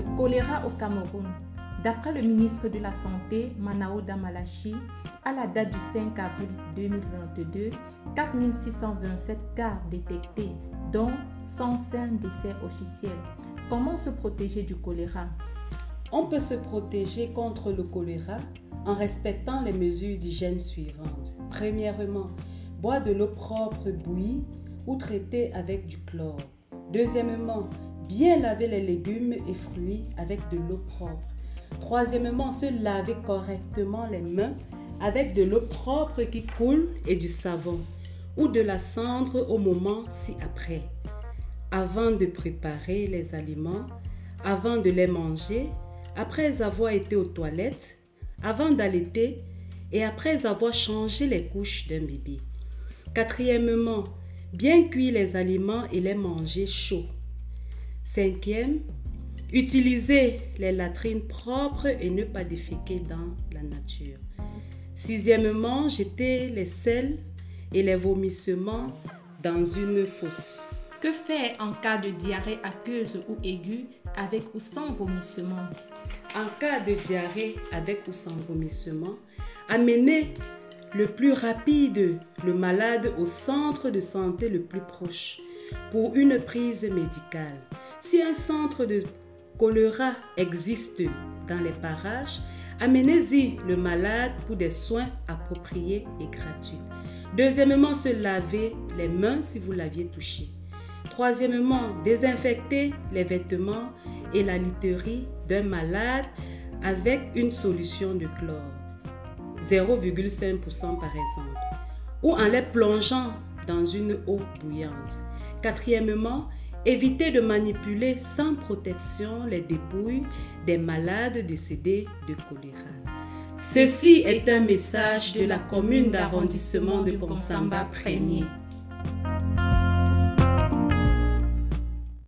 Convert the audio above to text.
choléra au Cameroun. D'après le ministre de la Santé, Manao Damalachi, à la date du 5 avril 2022, 4627 cas détectés, dont 105 décès officiels. Comment se protéger du choléra? On peut se protéger contre le choléra en respectant les mesures d'hygiène suivantes. Premièrement, boire de l'eau propre bouillie ou traitée avec du chlore. Deuxièmement, bien laver les légumes et fruits avec de l'eau propre. Troisièmement, se laver correctement les mains avec de l'eau propre qui coule et du savon ou de la cendre au moment ci-après. Avant de préparer les aliments, avant de les manger, après avoir été aux toilettes, avant d'allaiter et après avoir changé les couches d'un bébé. Quatrièmement, bien cuire les aliments et les manger chauds. Cinquième, utiliser les latrines propres et ne pas déféquer dans la nature. Sixièmement, jeter les sels et les vomissements dans une fosse. Que faire en cas de diarrhée aqueuse ou aiguë avec ou sans vomissement En cas de diarrhée avec ou sans vomissement, amenez le plus rapide le malade au centre de santé le plus proche pour une prise médicale. Si un centre de choléra existe dans les parages, amenez-y le malade pour des soins appropriés et gratuits. Deuxièmement, se laver les mains si vous l'aviez touché. Troisièmement, désinfecter les vêtements et la literie d'un malade avec une solution de chlore, 0,5% par exemple, ou en les plongeant dans une eau bouillante. Quatrièmement, éviter de manipuler sans protection les dépouilles des malades décédés de choléra. Ceci est un message de la commune d'arrondissement de Konsamba 1er.